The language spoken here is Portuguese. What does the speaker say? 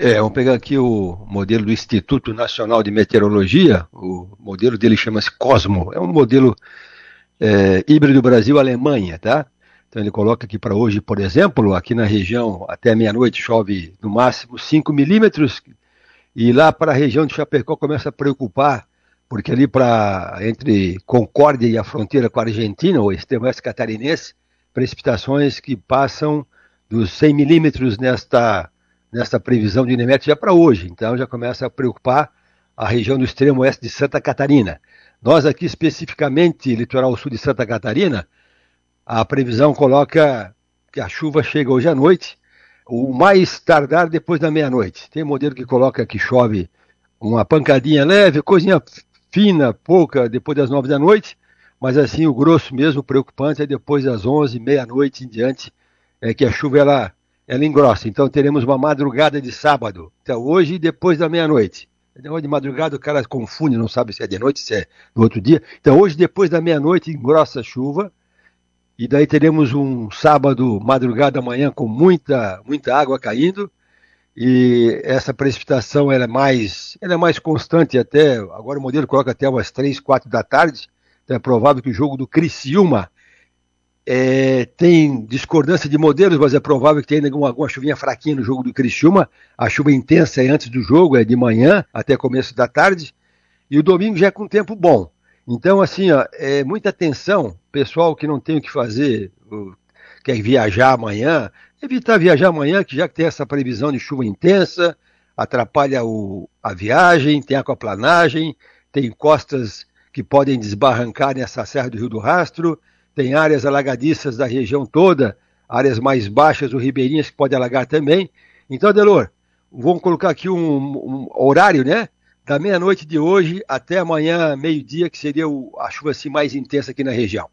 É, vamos pegar aqui o modelo do Instituto Nacional de Meteorologia, o modelo dele chama-se Cosmo, é um modelo é, híbrido Brasil-Alemanha, tá? Então ele coloca aqui para hoje, por exemplo, aqui na região até meia-noite chove no máximo 5 milímetros, e lá para a região de Chapecó começa a preocupar, porque ali para entre Concórdia e a fronteira com a Argentina, o extremo oeste catarinense, precipitações que passam dos 100 milímetros nesta nessa previsão de Inemet já para hoje. Então já começa a preocupar a região do extremo oeste de Santa Catarina. Nós aqui especificamente, litoral sul de Santa Catarina, a previsão coloca que a chuva chega hoje à noite, o mais tardar depois da meia-noite. Tem modelo que coloca que chove uma pancadinha leve, coisinha fina, pouca, depois das nove da noite, mas assim o grosso mesmo preocupante é depois das onze, meia-noite em diante, é que a chuva ela ela engrossa. Então teremos uma madrugada de sábado. Então hoje e depois da meia-noite. De madrugada o cara confunde, não sabe se é de noite, se é no outro dia. Então hoje depois da meia-noite engrossa chuva. E daí teremos um sábado, madrugada amanhã com muita, muita água caindo. E essa precipitação ela é mais, ela é mais constante até, agora o modelo coloca até umas 3, 4 da tarde. Então é provável que o jogo do Criciúma é, tem discordância de modelos, mas é provável que tenha alguma, alguma chuvinha fraquinha no jogo do Criciúma. A chuva intensa é antes do jogo, é de manhã até começo da tarde. E o domingo já é com tempo bom. Então, assim, ó, é muita atenção, pessoal que não tem o que fazer, quer viajar amanhã, evitar viajar amanhã, que já que tem essa previsão de chuva intensa, atrapalha o, a viagem, tem aquaplanagem, tem costas que podem desbarrancar nessa Serra do Rio do Rastro tem áreas alagadiças da região toda, áreas mais baixas do Ribeirinhas que pode alagar também. Então, Adelor, vamos colocar aqui um, um horário, né? Da meia-noite de hoje até amanhã, meio-dia, que seria o, a chuva assim, mais intensa aqui na região.